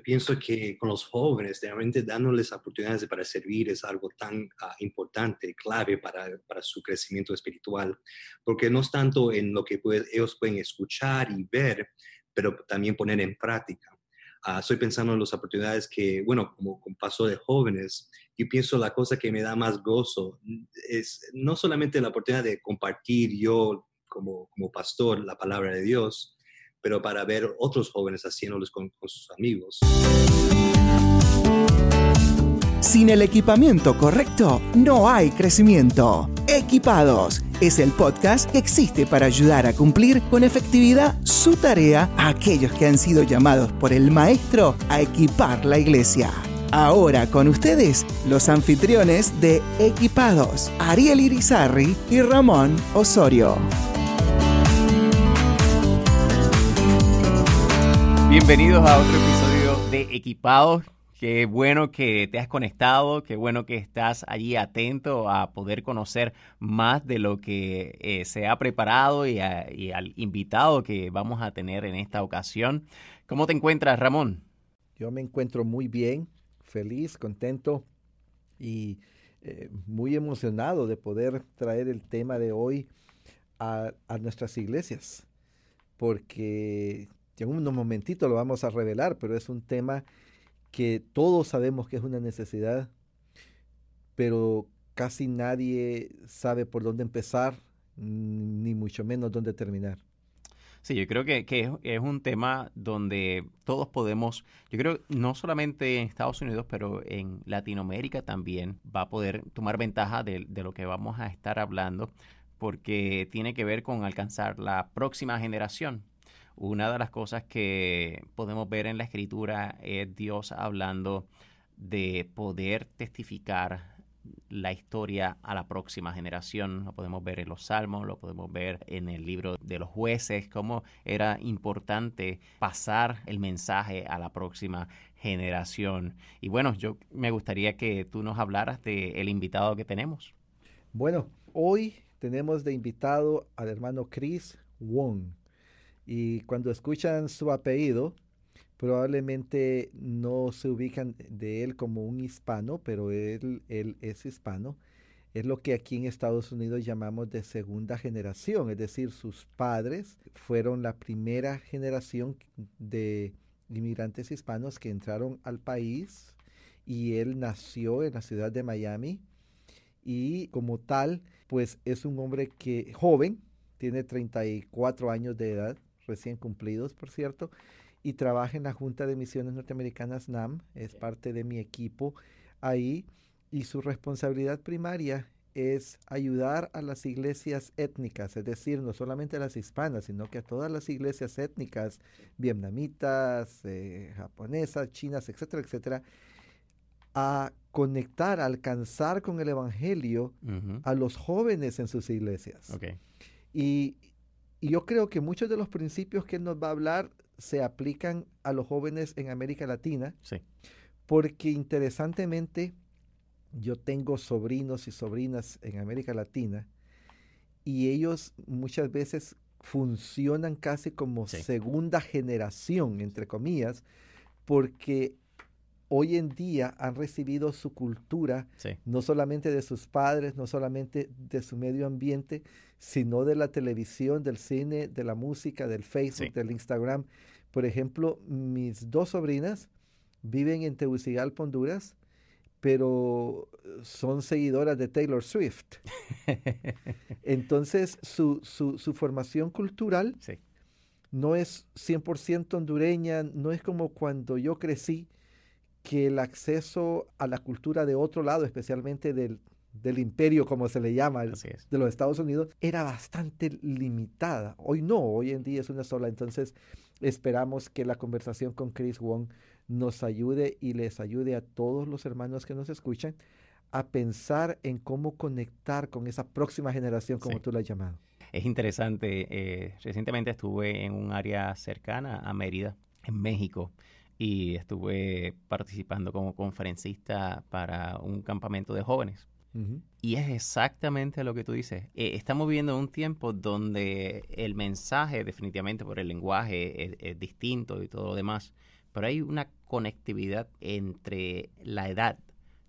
yo pienso que con los jóvenes, realmente dándoles oportunidades para servir es algo tan ah, importante, clave para, para, su crecimiento espiritual, porque no es tanto en lo que pues, ellos pueden escuchar y ver, pero también poner en práctica. Uh, estoy pensando en las oportunidades que, bueno, como con paso de jóvenes, yo pienso la cosa que me da más gozo es no solamente la oportunidad de compartir yo como, como pastor la palabra de Dios, pero para ver otros jóvenes haciéndolos con, con sus amigos. Sin el equipamiento correcto, no hay crecimiento. Equipados es el podcast que existe para ayudar a cumplir con efectividad su tarea a aquellos que han sido llamados por el Maestro a equipar la iglesia. Ahora con ustedes, los anfitriones de Equipados, Ariel Irizarri y Ramón Osorio. Bienvenidos a otro episodio de Equipados. Qué bueno que te has conectado, qué bueno que estás allí atento a poder conocer más de lo que eh, se ha preparado y, al invitado que vamos a tener en esta ocasión. ¿Cómo te encuentras, Ramón? Yo me encuentro muy bien, feliz, contento y eh, muy emocionado de poder traer el tema de hoy a, a nuestras iglesias, porque en unos momentitos lo vamos a revelar, pero es un tema que todos sabemos que es una necesidad, pero casi nadie sabe por dónde empezar, ni mucho menos dónde terminar. Sí, yo creo que, es, un tema donde todos podemos, yo creo no solamente en Estados Unidos, pero en Latinoamérica también va a poder tomar ventaja de, de lo que vamos a estar hablando, porque tiene que ver con alcanzar la próxima generación. Una de las cosas que podemos ver en la escritura es Dios hablando de poder testificar la historia a la próxima generación. Lo podemos ver en los salmos, lo podemos ver en el libro de los jueces, cómo era importante pasar el mensaje a la próxima generación. Y bueno, yo me gustaría que tú nos hablaras del el invitado que tenemos. Bueno, hoy tenemos de invitado al hermano Chris Wong. Y cuando escuchan su apellido, probablemente no se ubican de él como un hispano, pero él, él es hispano. Es lo que aquí en Estados Unidos llamamos de segunda generación, es decir, sus padres fueron la primera generación de inmigrantes hispanos que entraron al país y él nació en la ciudad de Miami y como tal, pues es un hombre que joven, tiene 34 años de edad, recién cumplidos, por cierto, y trabaja en la Junta de Misiones Norteamericanas NAM, es parte de mi equipo ahí, y su responsabilidad primaria es ayudar a las iglesias étnicas, es decir, no solamente a las hispanas, sino que a todas las iglesias étnicas, vietnamitas, eh, japonesas, chinas, etcétera, etcétera, a conectar, a alcanzar con el Evangelio a los jóvenes en sus iglesias. Y, y yo creo que muchos de los principios que él nos va a hablar se aplican a los jóvenes en América Latina. Sí. Porque interesantemente, yo tengo sobrinos y sobrinas en América Latina y ellos muchas veces funcionan casi como segunda generación, entre comillas, porque hoy en día han recibido su cultura, no solamente de sus padres, no solamente de su medio ambiente, sino de la televisión, del cine, de la música, del Facebook, del Instagram. Por ejemplo, mis dos sobrinas viven en Tegucigalpa, Honduras, pero son seguidoras de Taylor Swift. Entonces, su, su, formación cultural no es 100% hondureña, no es como cuando yo crecí, que el acceso a la cultura de otro lado, especialmente del, imperio, como se le llama, de los Estados Unidos, era bastante limitada. Hoy no, hoy en día es una sola. Entonces, esperamos que la conversación con Chris Wong nos ayude y les ayude a todos los hermanos que nos escuchan a pensar en cómo conectar con esa próxima generación, como tú la has llamado. Es interesante. Eh, recientemente estuve en un área cercana a Mérida, en México y estuve participando como conferencista para un campamento de jóvenes. Y es exactamente lo que tú dices. Eh, estamos viviendo un tiempo donde el mensaje, definitivamente por el lenguaje, es, distinto y todo lo demás, pero hay una conectividad entre la edad.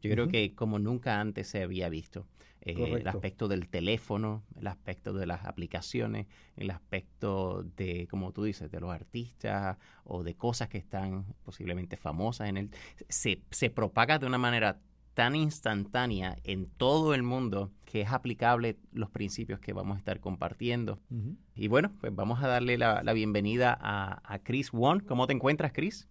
Yo creo que como nunca antes se había visto. Eh, el aspecto del teléfono, el aspecto de las aplicaciones, el aspecto de, como tú dices, de los artistas o de cosas que están posiblemente famosas en él, se, se propaga de una manera tan instantánea en todo el mundo que es aplicable los principios que vamos a estar compartiendo. Y bueno, pues vamos a darle la, bienvenida a, a, Chris Won. ¿Cómo te encuentras, Chris?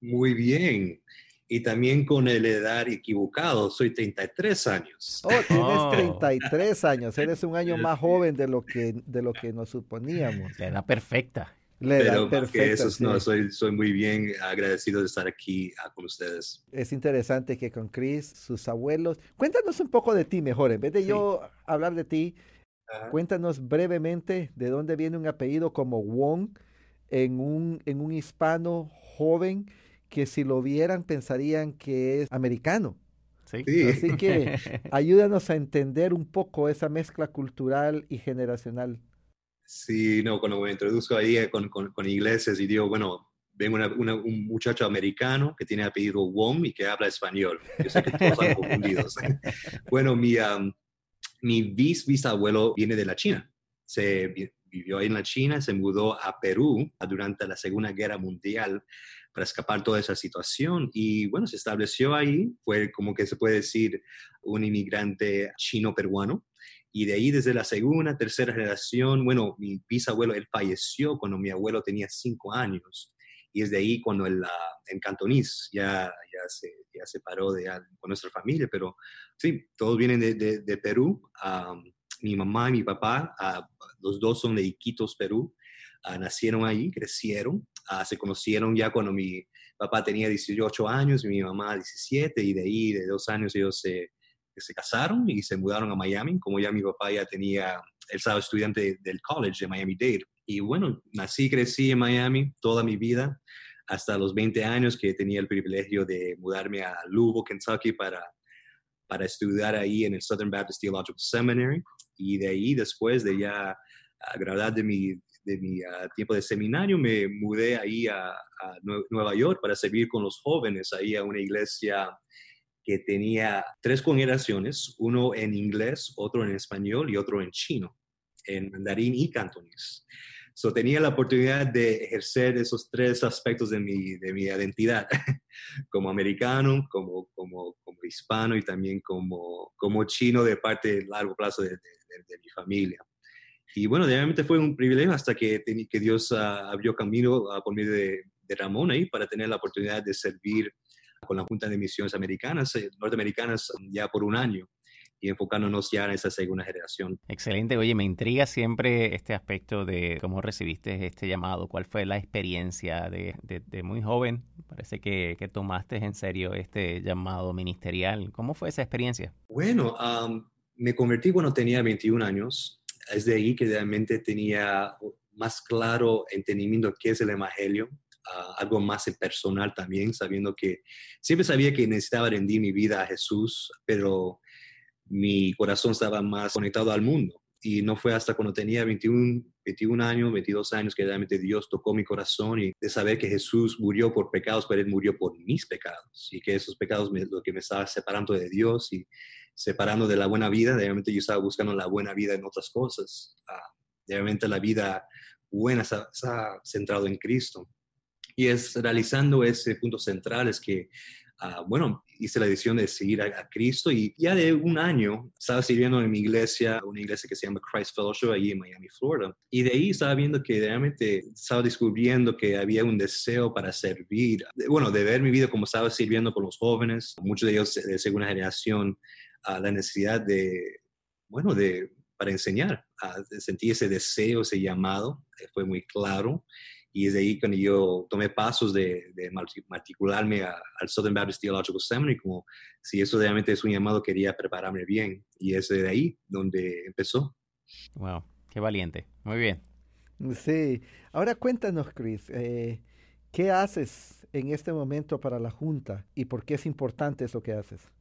Muy bien. Y también con el edad equivocado, soy 33 años. Oh, tienes 33 años, eres un año más joven de lo que, de lo que nos suponíamos. La edad perfecta. Pero eso, no, soy, soy muy bien agradecido de estar aquí ah, con ustedes. Es interesante que con Chris, sus abuelos, cuéntanos un poco de ti mejor, en vez de yo hablar de ti, cuéntanos brevemente de dónde viene un apellido como Wong en un, en un hispano joven que si lo vieran pensarían que es americano. Sí. Así que ayúdanos a entender un poco esa mezcla cultural y generacional. Sí, no, cuando me introduzco ahí eh, con, con, iglesias y digo, bueno, ven un muchacho americano que tiene apellido Wong y que habla español. Yo sé que todos están confundidos. bueno, mi, mi bis bisabuelo viene de la China. Se vivió ahí en la China, se mudó a Perú durante la Segunda Guerra Mundial para escapar toda esa situación y bueno, se estableció ahí, fue como que se puede decir un inmigrante chino-peruano y de ahí, desde la segunda, tercera generación, bueno, mi bisabuelo, él falleció cuando mi abuelo tenía cinco años. Y es de ahí cuando el, en Cantonís ya, ya, se, ya se paró de, con nuestra familia. Pero sí, todos vienen de, de, Perú. mi mamá y mi papá, los dos son de Iquitos, Perú. Nacieron ahí, crecieron. se conocieron ya cuando mi papá tenía 18 años y mi mamá 17. Y de ahí, de dos años, ellos se se casaron y se mudaron a Miami, como ya mi papá ya tenía, él estaba estudiante del college de Miami-Dade. Y bueno, nací crecí en Miami toda mi vida, hasta los 20 años que tenía el privilegio de mudarme a Louisville, Kentucky, para, para estudiar ahí en el Southern Baptist Theological Seminary. Y de ahí, después de ya graduar de mi, ah, tiempo de seminario, me mudé ahí a, a, Nueva York para servir con los jóvenes ahí a una iglesia que tenía tres congregaciones, uno en inglés, otro en español y otro en chino, en mandarín y cantonés. So, tenía la oportunidad de ejercer esos tres aspectos de mi, de mi identidad, como americano, como, hispano y también como, chino de parte de largo plazo de, mi familia. Y bueno, realmente fue un privilegio hasta que, que Dios uh, abrió camino uh, por medio de, Ramón ahí para tener la oportunidad de servir con la Junta de Misiones Americanas, eh, norteamericanas, um, ya por un año y enfocándonos ya en esa segunda generación. Excelente. Oye, me intriga siempre este aspecto de cómo recibiste este llamado, cuál fue la experiencia de, de, muy joven. Parece que, que, tomaste en serio este llamado ministerial. ¿Cómo fue esa experiencia? Bueno, um, me convertí cuando tenía 21 años. Es de ahí que realmente tenía más claro entendimiento qué es el Evangelio, algo más personal también, sabiendo que siempre sabía que necesitaba rendir mi vida a Jesús, pero mi corazón estaba más conectado al mundo. Y no fue hasta cuando tenía 21, 21 años, 22 años, que realmente Dios tocó mi corazón y de saber que Jesús murió por pecados, pero Él murió por mis pecados. Y que esos pecados me, lo que me estaba separando de Dios y separando de la buena vida, realmente yo estaba buscando la buena vida en otras cosas. Ah, realmente la vida buena está, está centrado en Cristo. Y es realizando ese punto central es que, ah, bueno, hice la decisión de seguir a, Cristo y ya de un año estaba sirviendo en mi iglesia, una iglesia que se llama Christ Fellowship, allí en Miami, Florida. Y de ahí estaba viendo que realmente estaba descubriendo que había un deseo para servir, bueno, de ver mi vida como estaba sirviendo con los jóvenes, muchos de ellos de segunda generación, a la necesidad de, bueno, de para enseñar, a sentir ese deseo, ese llamado, eh, fue muy claro. Y es de ahí cuando yo tomé pasos de, de matricularme al Southern Baptist Theological Seminary, como si eso realmente es un llamado, quería prepararme bien. Y es de ahí donde empezó. Wow, qué valiente. Muy bien. Sí. Ahora cuéntanos, Chris, eh, ¿qué haces en este momento para la Junta y por qué es importante eso que haces?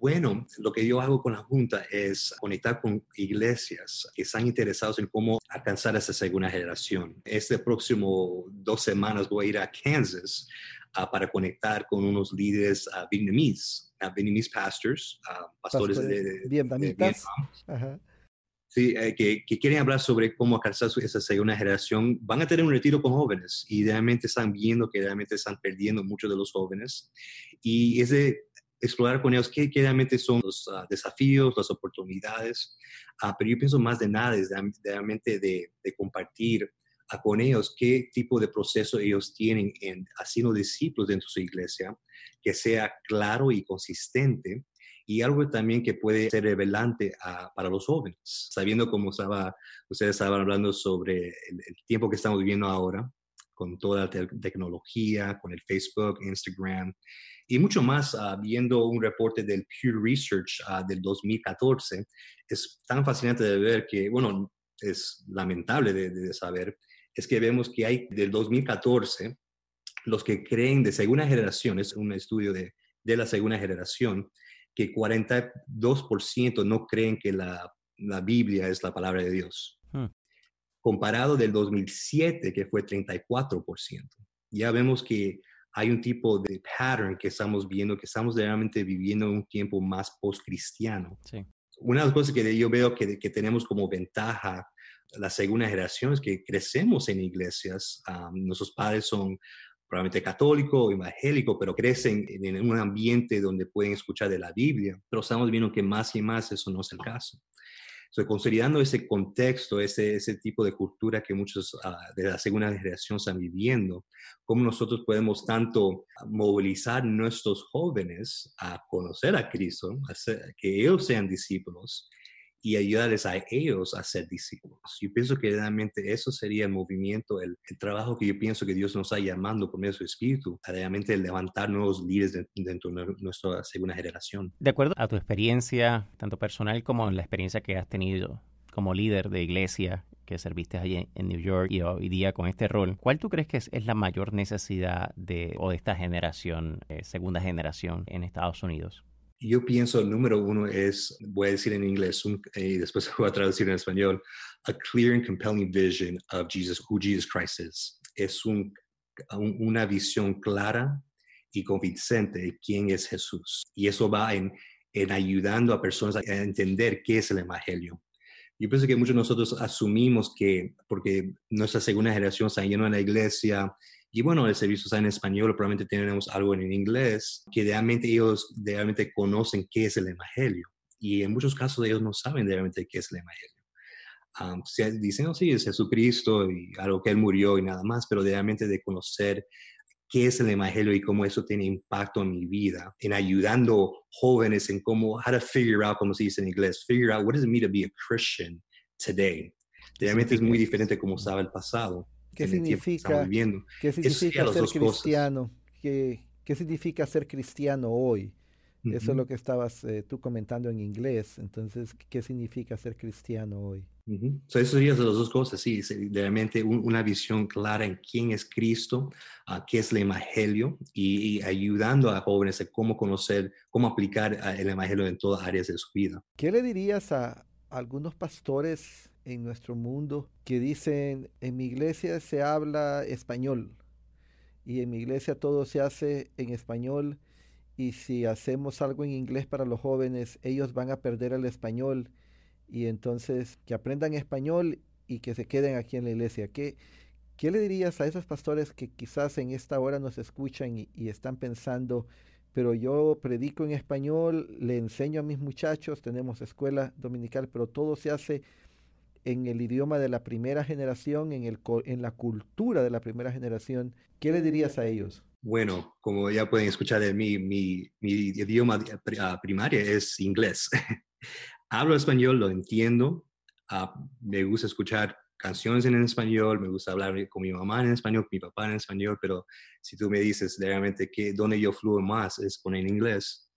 Bueno, lo que yo hago con la Junta es conectar con iglesias que están interesados en cómo alcanzar esa segunda generación. Este próximo dos semanas voy a ir a Kansas uh, para conectar con unos líderes uh, vietnamíes, uh, Vietnamese pastors, pastores, de, de, vietnamitas. Sí, eh, que, que, quieren hablar sobre cómo alcanzar esa segunda generación, van a tener un retiro con jóvenes y realmente están viendo que realmente están perdiendo muchos de los jóvenes. Y es de explorar con ellos qué, realmente son los uh, desafíos, las oportunidades, uh, pero yo pienso más de nada es realmente de, compartir uh, con ellos qué tipo de proceso ellos tienen en haciendo discípulos dentro de su iglesia, que sea claro y consistente y algo también que puede ser revelante para los jóvenes, sabiendo como estaba, ustedes estaban hablando sobre el, el tiempo que estamos viviendo ahora, con toda la te tecnología, con el Facebook, Instagram, y mucho más, uh, viendo un reporte del Pew Research uh, del 2014, es tan fascinante de ver que, bueno, es lamentable de, de, saber, es que vemos que hay del 2014, los que creen de segunda generación, es un estudio de, de la segunda generación, que 42% no creen que la, la, Biblia es la palabra de Dios. Hmm. Comparado del 2007, que fue 34%. Ya vemos que hay un tipo de pattern que estamos viendo, que estamos realmente viviendo un tiempo más post-cristiano. Sí. Una de las cosas que yo veo que, que, tenemos como ventaja la segunda generación es que crecemos en iglesias, um, nuestros padres son probablemente católicos o evangélicos, pero crecen en un ambiente donde pueden escuchar de la Biblia, pero estamos viendo que más y más eso no es el caso. So, considerando ese contexto, ese, ese tipo de cultura que muchos uh, de la segunda generación están viviendo, cómo nosotros podemos tanto movilizar nuestros jóvenes a conocer a Cristo, a ser, que ellos sean discípulos, y ayudarles a ellos a ser discípulos. Yo pienso que realmente eso sería el movimiento, el, trabajo que yo pienso que Dios nos está llamando por medio su Espíritu, a realmente levantar nuevos líderes dentro de nuestra segunda generación. De acuerdo a tu experiencia, tanto personal como la experiencia que has tenido como líder de iglesia que serviste allí en New York y hoy día con este rol, ¿cuál tú crees que es, es la mayor necesidad de, o de esta generación, eh, segunda generación en Estados Unidos? Yo pienso el número uno es, voy a decir en inglés un, y después voy a traducir en español, a clear and compelling vision of Jesus, who Jesus Christ is. Es un, un, una visión clara y convincente de quién es Jesús. Y eso va en, en ayudando a personas a entender qué es el Evangelio. Yo pienso que muchos de nosotros asumimos que, porque nuestra segunda generación está yendo a la iglesia y bueno, el servicio está en español, probablemente tenemos algo en inglés, que realmente ellos realmente conocen qué es el Evangelio. Y en muchos casos ellos no saben realmente qué es el Evangelio. Um, dicen, oh, sí, es Jesucristo y algo que Él murió y nada más, pero realmente de conocer qué es el Evangelio y cómo eso tiene impacto en mi vida, en ayudando jóvenes en cómo, how to figure out, como se dice en inglés, figure out what does it mean to be a Christian today. Realmente es muy diferente como estaba el pasado. ¿Qué significa, ¿qué significa ser cristiano? ¿Qué, ¿Qué, significa ser cristiano hoy? Eso es lo que estabas eh, tú comentando en inglés. Entonces, ¿qué significa ser cristiano hoy? Uh -huh. so eso sería las dos cosas, sí, realmente un, una visión clara en quién es Cristo, uh, qué es el Evangelio y, y, ayudando a jóvenes a cómo conocer, cómo aplicar uh, el Evangelio en todas áreas de su vida. ¿Qué le dirías a algunos pastores en nuestro mundo que dicen, en mi iglesia se habla español y en mi iglesia todo se hace en español y si hacemos algo en inglés para los jóvenes, ellos van a perder el español y entonces que aprendan español y que se queden aquí en la iglesia. ¿Qué, qué le dirías a esos pastores que quizás en esta hora nos escuchan y, y están pensando, pero yo predico en español, le enseño a mis muchachos, tenemos escuela dominical, pero todo se hace en el idioma de la primera generación, en, el, en la cultura de la primera generación, ¿qué le dirías a ellos? Bueno, como ya pueden escuchar mí, mi, mi idioma ah, primario es inglés. Hablo español, lo entiendo, uh, me gusta escuchar canciones en español, me gusta hablar con mi mamá en español, con mi papá en español, pero si tú me dices realmente que donde yo fluyo más es con el inglés,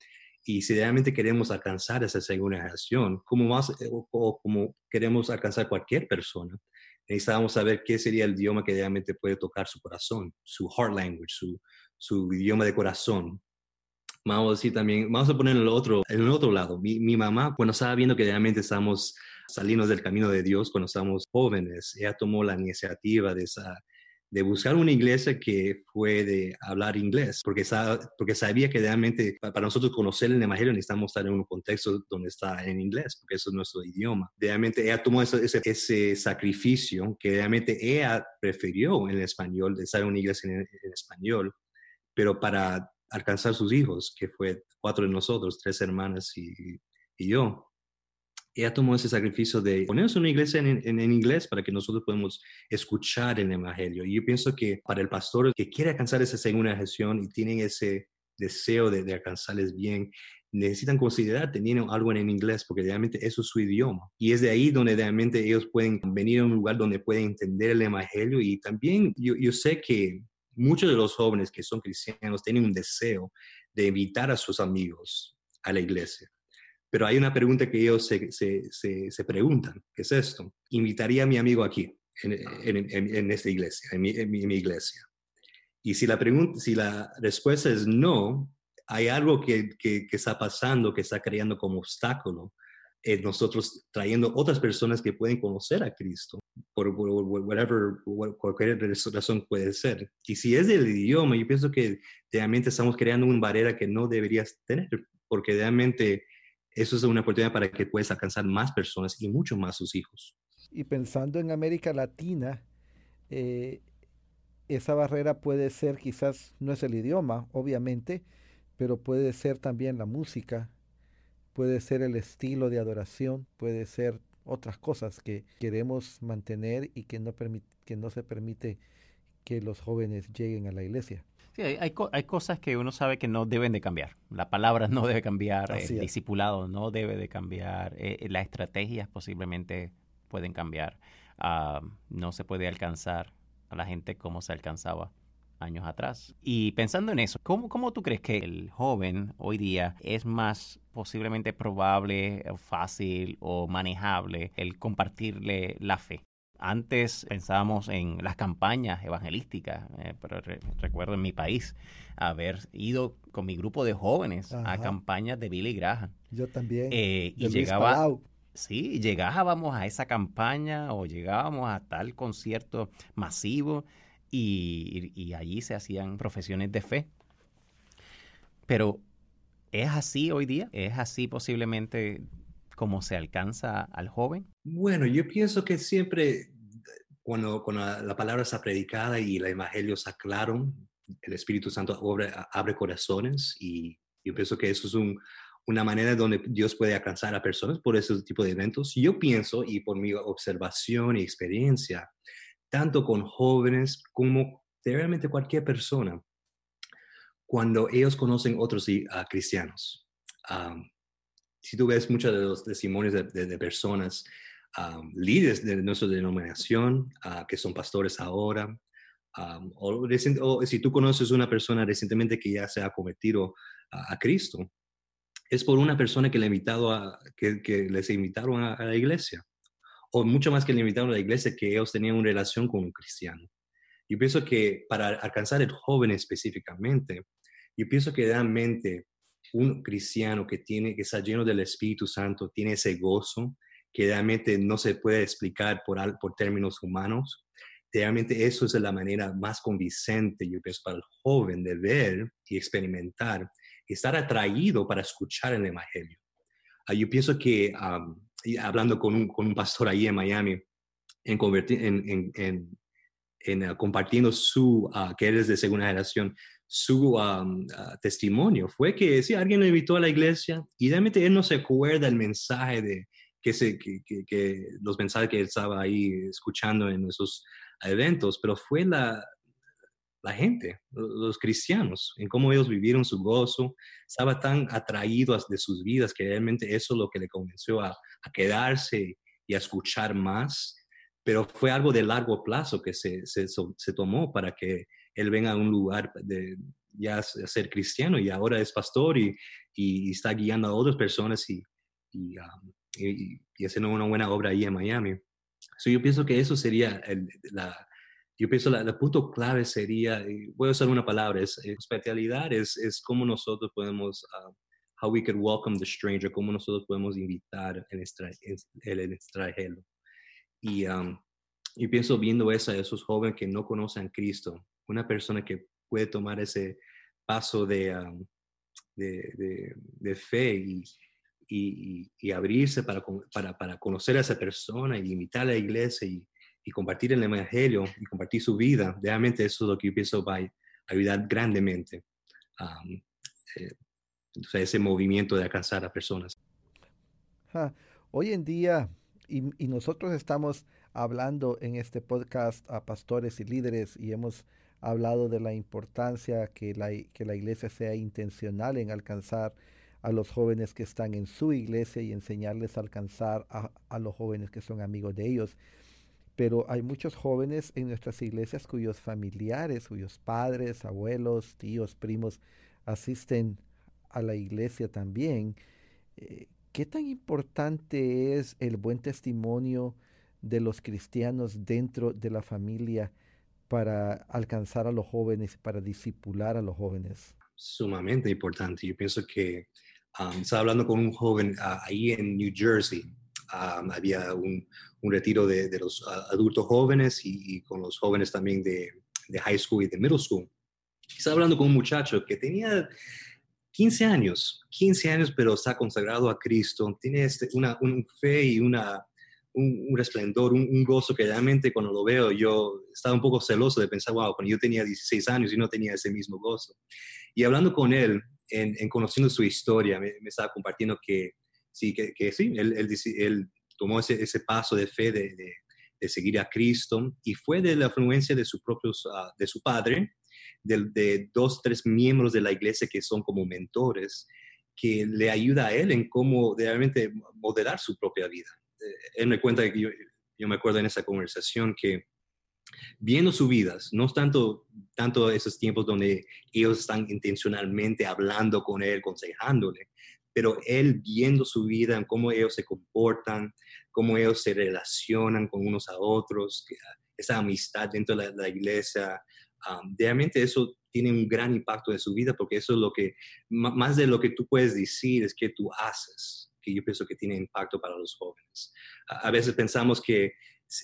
y si realmente queremos alcanzar esa segunda generación, como más, eh, o, como queremos alcanzar cualquier persona, necesitamos saber qué sería el idioma que realmente puede tocar su corazón, su heart language, su, su idioma de corazón. vamos a decir también, vamos a poner en el otro, en el otro lado. Mi, mi mamá, cuando estaba viendo que realmente estamos saliendo del camino de Dios, cuando estamos jóvenes, ella tomó la iniciativa de esa de buscar una iglesia que fue de hablar inglés, porque, porque sabía que realmente para nosotros conocer el Evangelio necesitamos estar en un contexto donde está en inglés, porque eso es nuestro idioma. Realmente ella tomó ese, ese, sacrificio que realmente ella prefirió en el español, de estar en una iglesia en, español, pero para alcanzar sus hijos, que fue cuatro de nosotros, tres hermanas y, y yo ella tomó ese sacrificio de ponernos una iglesia en, inglés para que nosotros podamos escuchar el Evangelio. Y yo pienso que para el pastor que quiere alcanzar esa segunda gestión y tienen ese deseo de, alcanzarles bien, necesitan considerar teniendo algo en inglés porque realmente eso es su idioma. Y es de ahí donde realmente ellos pueden venir a un lugar donde pueden entender el Evangelio. Y también yo, yo sé que muchos de los jóvenes que son cristianos tienen un deseo de invitar a sus amigos a la iglesia pero hay una pregunta que ellos se, se, se, preguntan, ¿qué es esto? Invitaría a mi amigo aquí, en, en, en esta iglesia, en mi, mi, iglesia. Y si la, pregunta, si la respuesta es no, hay algo que, que, está pasando, que está creando como obstáculo en nosotros trayendo otras personas que pueden conocer a Cristo, por, por whatever, cualquier razón puede ser. Y si es del idioma, yo pienso que realmente estamos creando una barrera que no deberías tener, porque realmente eso es una oportunidad para que puedas alcanzar más personas y mucho más sus hijos. Y pensando en América Latina, eh, esa barrera puede ser quizás, no es el idioma, obviamente, pero puede ser también la música, puede ser el estilo de adoración, puede ser otras cosas que queremos mantener y que no, que no se permite que los jóvenes lleguen a la iglesia. Sí, hay, hay, cosas que uno sabe que no deben de cambiar. La palabra no debe cambiar, el discipulado no debe de cambiar, eh, las estrategias posiblemente pueden cambiar. Ah, no se puede alcanzar a la gente como se alcanzaba años atrás. Y pensando en eso, ¿cómo, ¿cómo, tú crees que el joven hoy día es más posiblemente probable, fácil o manejable el compartirle la fe? Antes pensábamos en las campañas evangelísticas, eh, pero recuerdo en mi país haber ido con mi grupo de jóvenes a campañas de Billy Graham. Yo también. Eh, y llegaba, sí, llegábamos a esa campaña o llegábamos a tal concierto masivo y, y allí se hacían profesiones de fe. Pero ¿es así hoy día? ¿Es así posiblemente como se alcanza al joven? Bueno, yo pienso que siempre cuando, la, palabra está predicada y el evangelio está claro, el Espíritu Santo abre, abre corazones y yo pienso que eso es una manera donde Dios puede alcanzar a personas por ese tipo de eventos. Yo pienso, y por mi observación y experiencia, tanto con jóvenes como realmente cualquier persona, cuando ellos conocen otros uh, cristianos si tú ves muchos de los testimonios de, personas, líderes de nuestra denominación, uh, que son pastores ahora, o, si tú conoces una persona recientemente que ya se ha convertido a, Cristo, es por una persona que, le invitado a, que, les invitaron a, la iglesia, o mucho más que le invitaron a la iglesia, que ellos tenían una relación con un cristiano. Yo pienso que para alcanzar el joven específicamente, yo pienso que realmente un cristiano que, tiene, que está lleno del Espíritu Santo tiene ese gozo que realmente no se puede explicar por, por términos humanos. Realmente eso es la manera más convincente, yo pienso, para el joven de ver y experimentar y estar atraído para escuchar el Evangelio. Ah, yo pienso que, hablando con un, con un, pastor ahí en Miami, en, en, en, en uh, compartiendo su, uh, que eres de segunda generación, su uh, testimonio. Fue que si alguien lo invitó a la iglesia y realmente él no se acuerda el mensaje de que, se, que, los mensajes que él estaba ahí escuchando en esos eventos, pero fue la, la gente, los cristianos, en cómo ellos vivieron su gozo, estaba tan atraído de sus vidas que realmente eso es lo que le convenció a, a quedarse y a escuchar más, pero fue algo de largo plazo que se, se, se tomó para que él venga a un lugar de ya ser cristiano y ahora es pastor y, y está guiando a otras personas y, y, um, y, haciendo una buena obra ahí en Miami. yo pienso que eso sería la, yo pienso que el punto clave sería, voy a usar una palabra, es hospitalidad, es, es cómo nosotros podemos, uh, how we could welcome the stranger, cómo nosotros podemos invitar el, el extranjero. Y um, yo pienso viendo eso esos jóvenes que no conocen a Cristo, una persona que puede tomar ese paso de, um, de, de, fe y, y, y, abrirse para, para, para conocer a esa persona y invitar a la iglesia y y compartir el Evangelio y compartir su vida, realmente eso es lo que yo pienso va a ayudar grandemente a eh, ese movimiento de alcanzar a personas. Hoy en día, y, nosotros estamos hablando en este podcast a pastores y líderes y hemos hablado de la importancia que la, que la iglesia sea intencional en alcanzar a los jóvenes que están en su iglesia y enseñarles a alcanzar a, a los jóvenes que son amigos de ellos pero hay muchos jóvenes en nuestras iglesias cuyos familiares, cuyos padres, abuelos, tíos, primos asisten a la iglesia también. Eh, ¿Qué tan importante es el buen testimonio de los cristianos dentro de la familia para alcanzar a los jóvenes, para disipular a los jóvenes? Sumamente importante. Yo pienso que um, estaba hablando con un joven ah, ahí en New Jersey había un, un retiro de, de, los adultos jóvenes y, con los jóvenes también de, de, high school y de middle school. Estaba hablando con un muchacho que tenía 15 años, 15 años, pero está consagrado a Cristo, tiene este, una un fe y una, un, un resplendor, un, gozo que realmente cuando lo veo yo estaba un poco celoso de pensar, wow, cuando yo tenía 16 años y no tenía ese mismo gozo. Y hablando con él, en, en conociendo su historia, me, me, estaba compartiendo que sí, que, sí, él, él, él, tomó ese, paso de fe de, de, seguir a Cristo y fue de la influencia de su, propio, uh, de su padre, de, de, dos, tres miembros de la iglesia que son como mentores, que le ayuda a él en cómo realmente modelar su propia vida. Él me cuenta que yo, yo me acuerdo en esa conversación que viendo sus vidas, no tanto, tanto esos tiempos donde ellos están intencionalmente hablando con él, aconsejándole, pero él viendo su vida, cómo ellos se comportan, cómo ellos se relacionan con unos a otros, esa amistad dentro de la, iglesia, realmente eso tiene un gran impacto en su vida porque eso es lo que, más de lo que tú puedes decir, es que tú haces, que yo pienso que tiene impacto para los jóvenes. A, veces pensamos que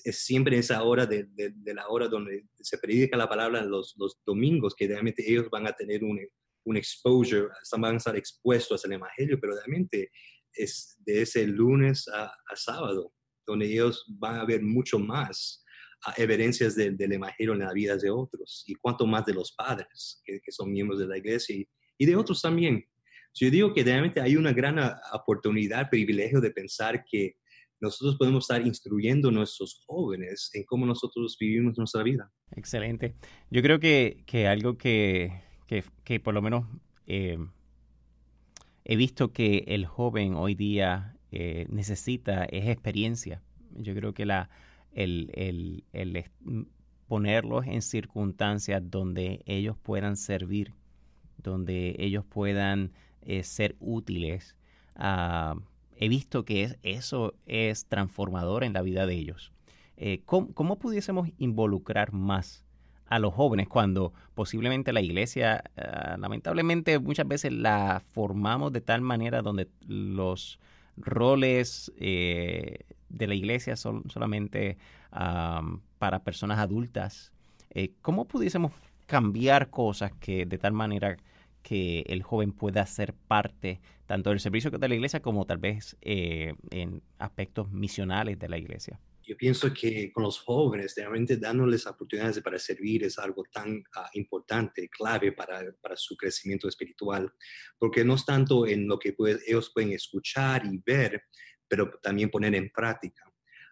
es siempre esa hora de, la hora donde se predica la palabra los, los domingos, que realmente ellos van a tener un, un exposure, van a estar expuestos al Evangelio, pero realmente es de ese lunes a, sábado, donde ellos van a ver mucho más a evidencias del Evangelio en la vida de otros, y cuanto más de los padres, que, son miembros de la iglesia, y, de otros también. Yo digo que realmente hay una gran oportunidad, privilegio de pensar que nosotros podemos estar instruyendo a nuestros jóvenes en cómo nosotros vivimos nuestra vida. Excelente. Yo creo que, que algo que, que, por lo menos eh, he visto que el joven hoy día eh, necesita es experiencia. Yo creo que la, el, el, el, ponerlos en circunstancias donde ellos puedan servir, donde ellos puedan eh, ser útiles, ah, he visto que eso es transformador en la vida de ellos. ¿cómo, ¿cómo, pudiésemos involucrar más a los jóvenes cuando posiblemente la iglesia, ah, lamentablemente muchas veces la formamos de tal manera donde los roles eh, de la iglesia son solamente para personas adultas. Eh, ¿Cómo pudiésemos cambiar cosas que de tal manera que el joven pueda ser parte tanto del servicio de la iglesia como tal vez eh, en aspectos misionales de la iglesia? yo pienso que con los jóvenes, realmente dándoles oportunidades para servir es algo tan uh, importante, clave para, para, su crecimiento espiritual, porque no es tanto en lo que ellos pueden escuchar y ver, pero también poner en práctica.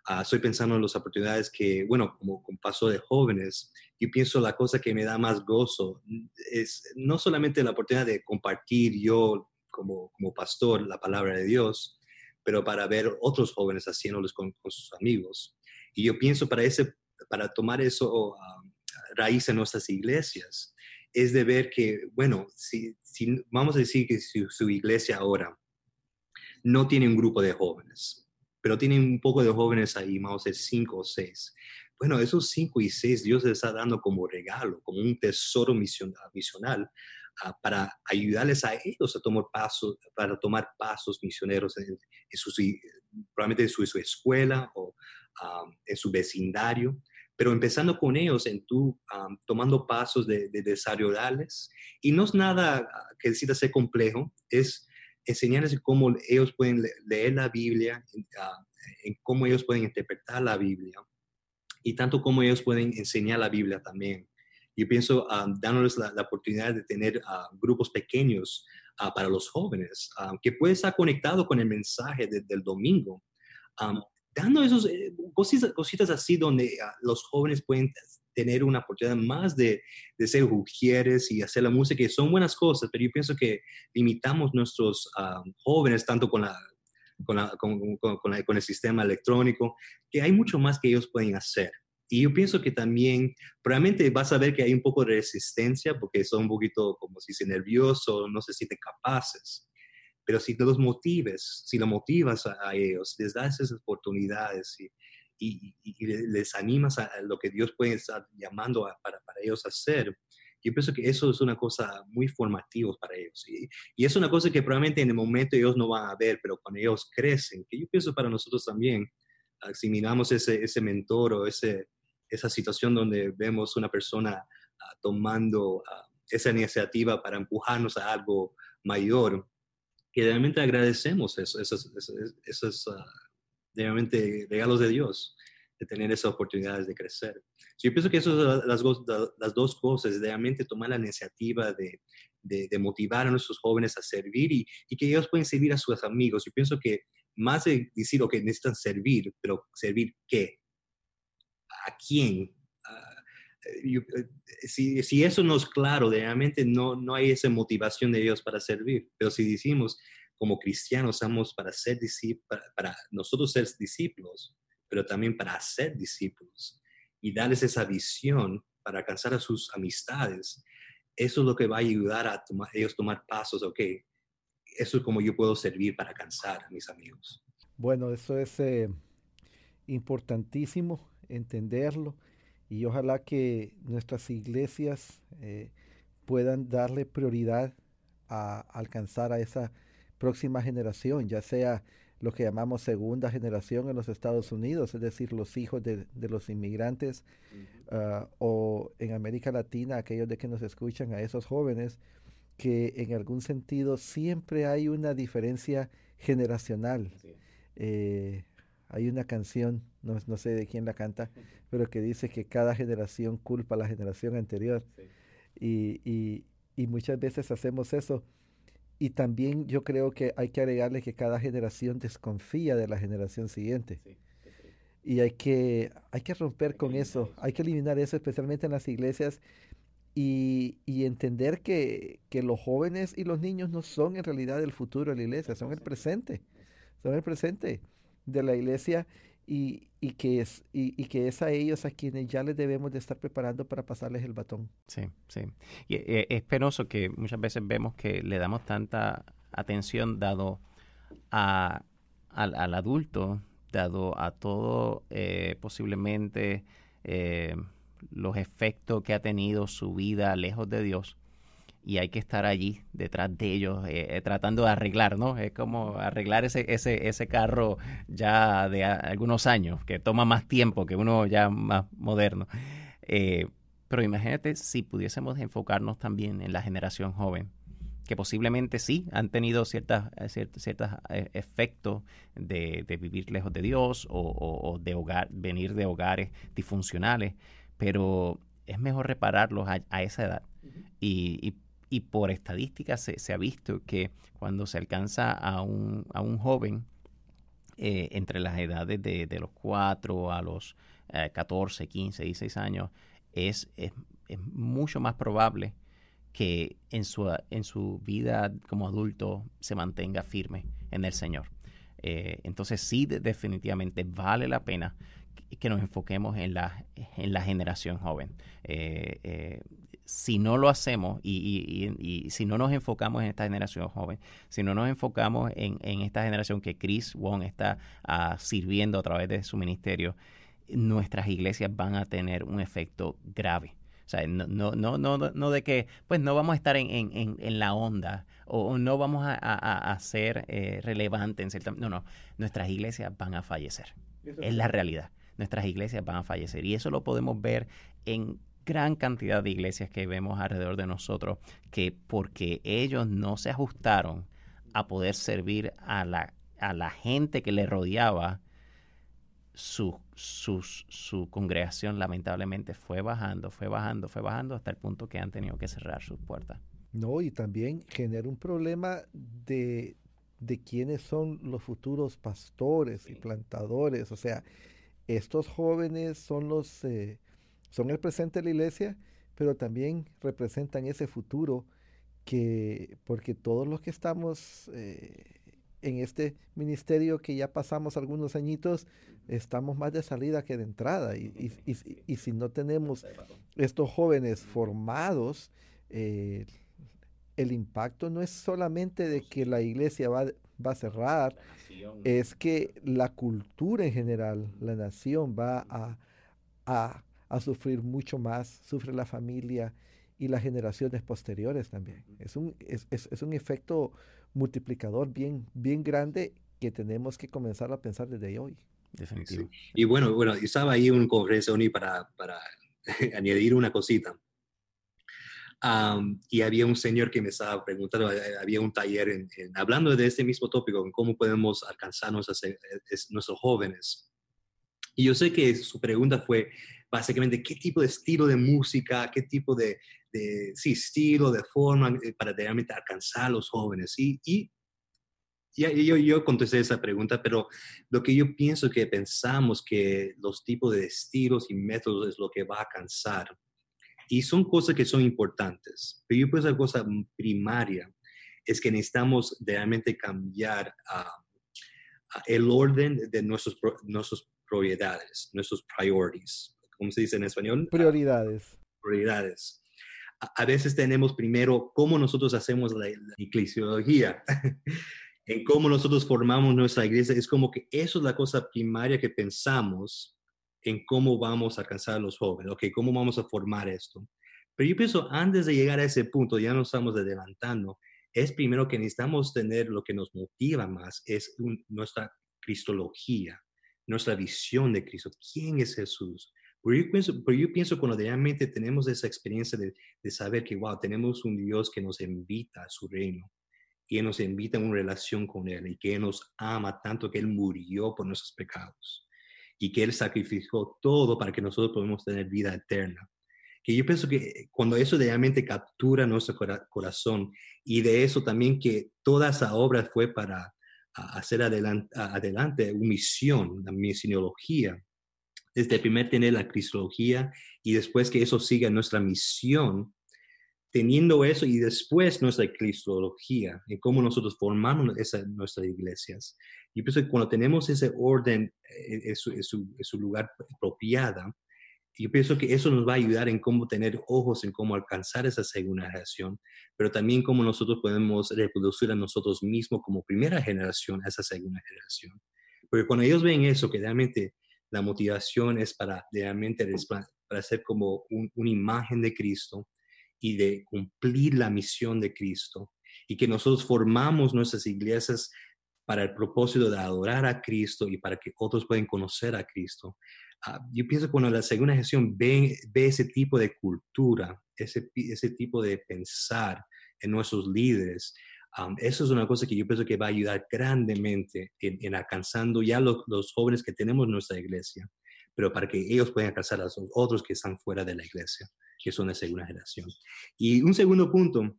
Uh, estoy pensando en las oportunidades que, bueno, como con paso de jóvenes, yo pienso la cosa que me da más gozo es no solamente la oportunidad de compartir yo como, como pastor la palabra de Dios, pero para ver otros jóvenes haciéndolos con, sus amigos. Y yo pienso para, ese, para tomar eso um, raíz en nuestras iglesias, es de ver que, bueno, si, si vamos a decir que su, iglesia ahora no tiene un grupo de jóvenes, pero tiene un poco de jóvenes ahí, vamos a decir cinco o seis. bueno, esos cinco y seis Dios les está dando como regalo, como un tesoro misional ah, para ayudarles a ellos a tomar pasos, para tomar pasos misioneros en, su, probablemente en su, escuela o en su vecindario pero empezando con ellos en tú tomando pasos de, de, desarrollarles. Y no es nada ah, que decida ser complejo, es enseñarles cómo ellos pueden leer la Biblia, ah, en cómo ellos pueden interpretar la Biblia y tanto como ellos pueden enseñar la Biblia también. Yo pienso dándoles la, oportunidad de tener grupos pequeños para los jóvenes, que pueden estar conectados con el mensaje del domingo dando esos eh, cositas, cositas, así donde los jóvenes pueden tener una oportunidad más de, de ser ujieres y hacer la música, que son buenas cosas, pero yo pienso que limitamos nuestros ah, jóvenes tanto con, la, con, la, con, con, el sistema electrónico, que hay mucho más que ellos pueden hacer. Y yo pienso que también, probablemente vas a ver que hay un poco de resistencia porque son un poquito, como si se nerviosos, no se sienten capaces. Pero si te los motives, si lo motivas a, ellos, les das esas oportunidades y, les animas a, lo que Dios puede estar llamando para, para, ellos hacer, yo pienso que eso es una cosa muy formativa para ellos. Y, y, es una cosa que probablemente en el momento ellos no van a ver, pero cuando ellos crecen, que yo pienso para nosotros también, si miramos ese, ese mentor o ese, esa situación donde vemos una persona ah, tomando ah, esa iniciativa para empujarnos a algo mayor, que realmente agradecemos eso, esos, esos, ah, realmente regalos de Dios, de tener esas oportunidades de crecer. yo pienso que eso son las, dos cosas, realmente tomar la iniciativa de, motivar a nuestros jóvenes a servir y, que ellos pueden servir a sus amigos. Yo pienso que más de decir, que necesitan servir, pero servir qué, a quién. Ah, eh, eh, si, si, eso no es claro, realmente no, no hay esa motivación de ellos para servir. Pero si decimos, como cristianos, somos para, ser para, para nosotros ser discípulos, pero también para hacer discípulos y darles esa visión para alcanzar a sus amistades, eso es lo que va a ayudar a tomar, ellos tomar pasos, ok, eso es como yo puedo servir para alcanzar a mis amigos. Bueno, eso es eh, importantísimo entenderlo y ojalá que nuestras iglesias eh, puedan darle prioridad a alcanzar a esa próxima generación, ya sea lo que llamamos segunda generación en los Estados Unidos, es decir, los hijos de, los inmigrantes, ah, o en América Latina, aquellos de que nos escuchan, a esos jóvenes, que en algún sentido siempre hay una diferencia generacional. Eh, hay una canción, no, no, sé de quién la canta, pero que dice que cada generación culpa a la generación anterior. Y, y, y, muchas veces hacemos eso. Y también yo creo que hay que agregarle que cada generación desconfía de la generación siguiente. Y hay que, hay que romper con eso, hay que eliminar eso, especialmente en las iglesias, y, y entender que, que, los jóvenes y los niños no son en realidad el futuro de la iglesia, son el presente, son el presente de la iglesia y, y, que es, y, que es a ellos a quienes ya les debemos de estar preparando para pasarles el batón. Sí, sí. Y eh, es penoso que muchas veces vemos que le damos tanta atención dado a, al, adulto, dado a todo eh, posiblemente eh, los efectos que ha tenido su vida lejos de Dios, y hay que estar allí detrás de ellos eh, eh, tratando de arreglar, ¿no? Es como arreglar ese, ese, ese carro ya de algunos años, que toma más tiempo que uno ya más moderno. Eh, pero imagínate si pudiésemos enfocarnos también en la generación joven, que posiblemente sí han tenido ciertos ciertas, efectos de, de, vivir lejos de Dios o, de hogar, venir de hogares disfuncionales, pero es mejor repararlos a, esa edad y, y y por estadística se, ha visto que cuando se alcanza a un, a un joven eh, entre las edades de, los 4 a los 14, 15, 16 años, es, es, mucho más probable que en su, en su vida como adulto se mantenga firme en el Señor. Eh, entonces sí, definitivamente vale la pena que nos enfoquemos en la, en la generación joven. Eh, si no lo hacemos y, si no nos enfocamos en esta generación joven, si no nos enfocamos en, esta generación que Chris Wong está ah, sirviendo a través de su ministerio, nuestras iglesias van a tener un efecto grave. O sea, no, no, no, no, no de que, pues no vamos a estar en, en, en la onda o, no vamos a, a, ser eh, relevantes en cierta... No, no, nuestras iglesias van a fallecer. Es la realidad. Nuestras iglesias van a fallecer. Y eso lo podemos ver en gran cantidad de iglesias que vemos alrededor de nosotros, que porque ellos no se ajustaron a poder servir a la, a la gente que le rodeaba, su, su, congregación lamentablemente fue bajando, fue bajando, fue bajando hasta el punto que han tenido que cerrar sus puertas. No, y también genera un problema de, de quiénes son los futuros pastores y plantadores. O sea, estos jóvenes son los eh, son el presente de la iglesia, pero también representan ese futuro que, porque todos los que estamos eh, en este ministerio que ya pasamos algunos añitos, estamos más de salida que de entrada. Y, si no tenemos estos jóvenes formados, eh, el impacto no es solamente de que la iglesia va, va a cerrar, es que la cultura en general, la nación va a, a, a sufrir mucho más, sufre la familia y las generaciones posteriores también. Es un, es, es un efecto multiplicador bien, bien grande que tenemos que comenzar a pensar desde hoy. Definitivo. Y bueno, bueno, estaba ahí en una conferencia para, para añadir una cosita. y había un señor que me estaba preguntando, eh, había un taller en, hablando de este mismo tópico, en cómo podemos alcanzar nuestros, eh, nuestros jóvenes. Y yo sé que su pregunta fue básicamente qué tipo de estilo de música, qué tipo de, de sí, estilo, de forma eh, para realmente alcanzar a los jóvenes. Y, y, yo, yo contesté esa pregunta, pero lo que yo pienso que pensamos que los tipos de estilos y métodos es lo que va a alcanzar. Y son cosas que son importantes. Pero yo pienso que cosa primaria es que necesitamos realmente cambiar el orden de nuestros, nuestras prioridades, nuestros priorities. ¿Cómo se dice en español? Prioridades. Prioridades a veces tenemos primero cómo nosotros hacemos la, eclesiología, en cómo nosotros formamos nuestra iglesia. Es como que eso es la cosa primaria que pensamos en cómo vamos a alcanzar a los jóvenes, ok, cómo vamos a formar esto. Pero yo pienso, antes de llegar a ese punto, ya nos estamos adelantando, es primero que necesitamos tener lo que nos motiva más, es nuestra cristología, nuestra visión de Cristo. ¿Quién es Jesús? Pero yo pienso, pero yo pienso cuando realmente tenemos esa experiencia de, de, saber que, wow, tenemos un Dios que nos invita a su reino y nos invita a una relación con Él y que nos ama tanto que Él murió por nuestros pecados y que Él sacrificó todo para que nosotros podamos tener vida eterna. Que yo pienso que cuando eso realmente captura nuestro corazón y de eso también que toda esa obra fue para hacer adelante, adelante una misión, la misionología, desde primero tener la cristología y después que eso siga nuestra misión, teniendo eso y después nuestra cristología y cómo nosotros formamos esa, nuestras iglesias. Y pienso que cuando tenemos ese orden en eh, su, su, lugar apropiada, yo pienso que eso nos va a ayudar en cómo tener ojos en cómo alcanzar esa segunda generación, pero también cómo nosotros podemos reproducir a nosotros mismos como primera generación a esa segunda generación. Porque cuando ellos ven eso, que realmente la motivación es para realmente para ser como una imagen de Cristo y de cumplir la misión de Cristo y que nosotros formamos nuestras iglesias para el propósito de adorar a Cristo y para que otros puedan conocer a Cristo. Ah, yo pienso que cuando la segunda generación ve, ve ese tipo de cultura, ese, ese tipo de pensar en nuestros líderes, eso es una cosa que yo pienso que va a ayudar grandemente en, alcanzando ya los, jóvenes que tenemos en nuestra iglesia, pero para que ellos puedan alcanzar a los otros que están fuera de la iglesia, que son de segunda generación. Y un segundo punto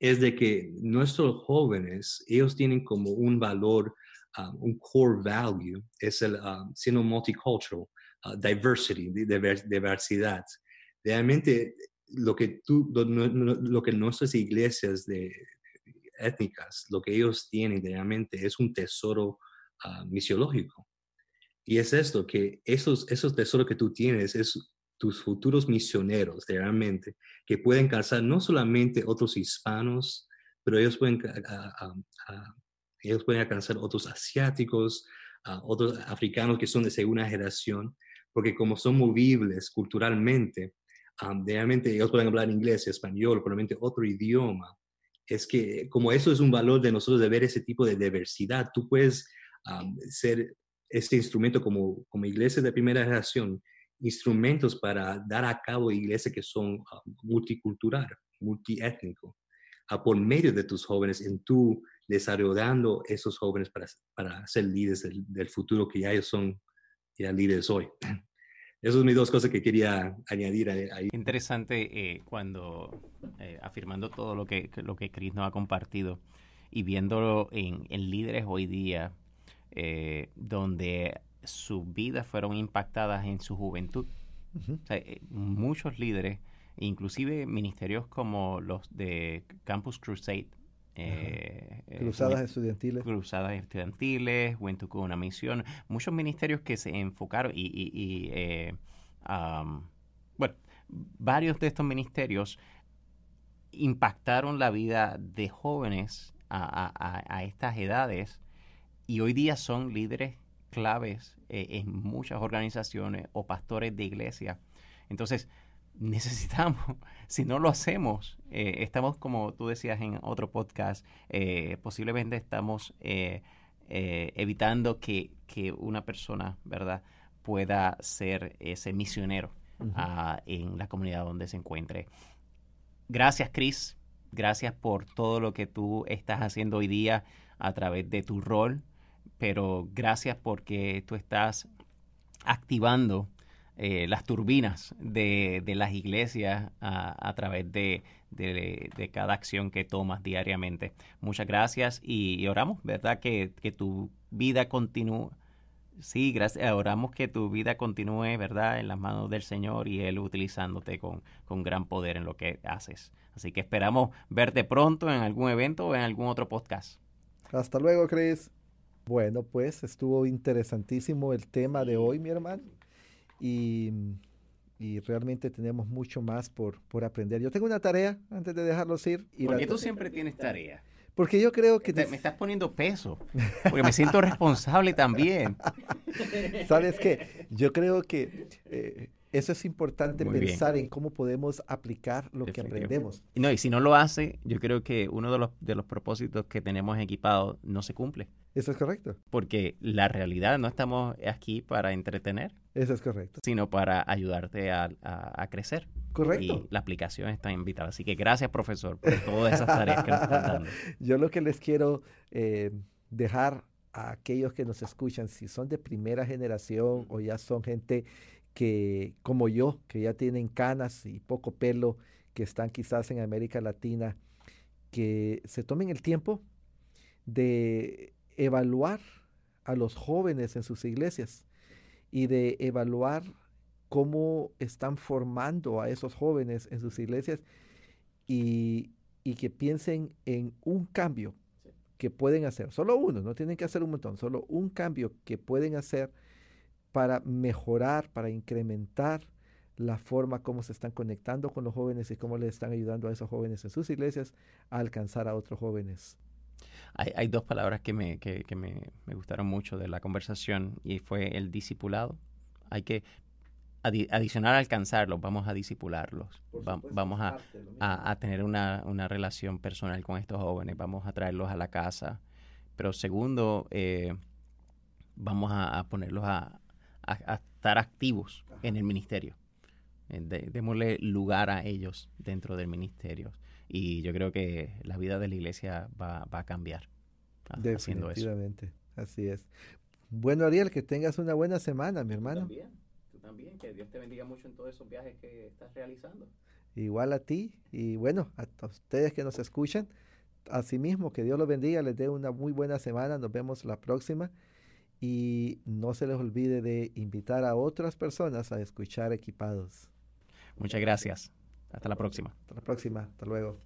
es de que nuestros jóvenes, ellos tienen como un valor, un core value, es el siendo multicultural, uh, diversity, diversidad. Realmente lo que, tú, lo que nuestras iglesias de, étnicas, lo que ellos tienen realmente es un tesoro uh, misiológico. Y es esto, que esos, esos tesoros que tú tienes es tus futuros misioneros realmente, que pueden calzar no solamente otros hispanos, pero ellos pueden, ellos pueden alcanzar otros asiáticos, otros africanos que son de segunda generación, porque como son movibles culturalmente, realmente ellos pueden hablar inglés, español, probablemente otro idioma. Es que como eso es un valor de nosotros de ver ese tipo de diversidad, tú puedes ser este instrumento como, como iglesia de primera generación, instrumentos para dar a cabo iglesias que son multicultural, multiétnico, por medio de tus jóvenes, en tu desarrollando esos jóvenes para, para ser líderes del, del futuro que ya ellos son ya líderes hoy. Esas son mis dos cosas que quería añadir ahí. Interesante eh, cuando, eh, afirmando todo lo que, lo que Chris nos ha compartido y viéndolo en, en líderes hoy día, eh, donde sus vidas fueron impactadas en su juventud. muchos líderes, inclusive ministerios como los de Campus Crusade, eh, cruzadas estudiantiles. Cruzadas estudiantiles, Went to una misión, muchos ministerios que se enfocaron y, eh, bueno, varios de estos ministerios impactaron la vida de jóvenes a, estas edades y hoy día son líderes claves eh, en muchas organizaciones o pastores de iglesia. Entonces, necesitamos, si no lo hacemos, eh, estamos como tú decías en otro podcast, eh, posiblemente estamos eh, evitando que, una persona, ¿verdad?, pueda ser ese misionero ah, en la comunidad donde se encuentre. Gracias, Chris. Gracias por todo lo que tú estás haciendo hoy día a través de tu rol, pero gracias porque tú estás activando eh, las turbinas de, las iglesias a, través de, cada acción que tomas diariamente. Muchas gracias y, oramos, ¿verdad? Que, tu vida continúe. Sí, gracias. Oramos que tu vida continúe, ¿verdad? En las manos del Señor y Él utilizándote con, con gran poder en lo que haces. Así que esperamos verte pronto en algún evento o en algún otro podcast. Hasta luego, Chris. Bueno, pues estuvo interesantísimo el tema de hoy, mi hermano y, realmente tenemos mucho más por, por aprender. Yo tengo una tarea antes de dejarlos ir. Y ¿Por qué tú siempre tienes tarea? Porque yo creo que... me estás poniendo peso, porque me siento responsable también. ¿Sabes qué? Yo creo que eh, eso es importante pensar en cómo podemos aplicar lo que aprendemos. No, y si no lo hace, yo creo que uno de los, de los propósitos que tenemos equipados no se cumple. Eso es correcto. Porque la realidad no estamos aquí para entretener. Eso es correcto. Sino para ayudarte a, crecer. Correcto. Y la aplicación está invitada. Así que gracias, profesor, por todas esas tareas que nos están dando. Yo lo que les quiero eh, dejar a aquellos que nos escuchan, si son de primera generación o ya son gente que, como yo, que ya tienen canas y poco pelo, que están quizás en América Latina, que se tomen el tiempo de evaluar a los jóvenes en sus iglesias y de evaluar cómo están formando a esos jóvenes en sus iglesias y, que piensen en un cambio que pueden hacer, solo uno, no tienen que hacer un montón, solo un cambio que pueden hacer para mejorar, para incrementar la forma como se están conectando con los jóvenes y cómo le están ayudando a esos jóvenes en sus iglesias a alcanzar a otros jóvenes hay, dos palabras que, me, me, gustaron mucho de la conversación y fue el discipulado. Hay que adicionar a alcanzarlos, vamos a disipularlos, vamos a, tener una, relación personal con estos jóvenes, vamos a traerlos a la casa. Pero segundo, eh, vamos a, ponerlos a, estar activos en el ministerio. Eh, démosle lugar a ellos dentro del ministerio. Y yo creo que la vida de la iglesia va, va a cambiar haciendo eso. Definitivamente, así es. Bueno, Ariel, que tengas una buena semana, mi hermano. Tú también, tú también, que Dios te bendiga mucho en todos esos viajes que estás realizando. Igual a ti y bueno, a ustedes que nos escuchan, asimismo, que Dios los bendiga, les dé una muy buena semana, nos vemos la próxima y no se les olvide de invitar a otras personas a escuchar equipados. Muchas gracias. Hasta la próxima. Hasta la próxima. Hasta luego.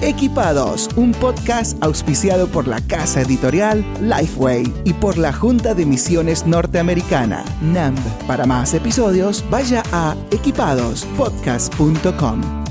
Equipados, un podcast auspiciado por la casa editorial Lifeway y por la Junta de Misiones Norteamericana, NAMB. Para más episodios, vaya a equipadospodcast.com.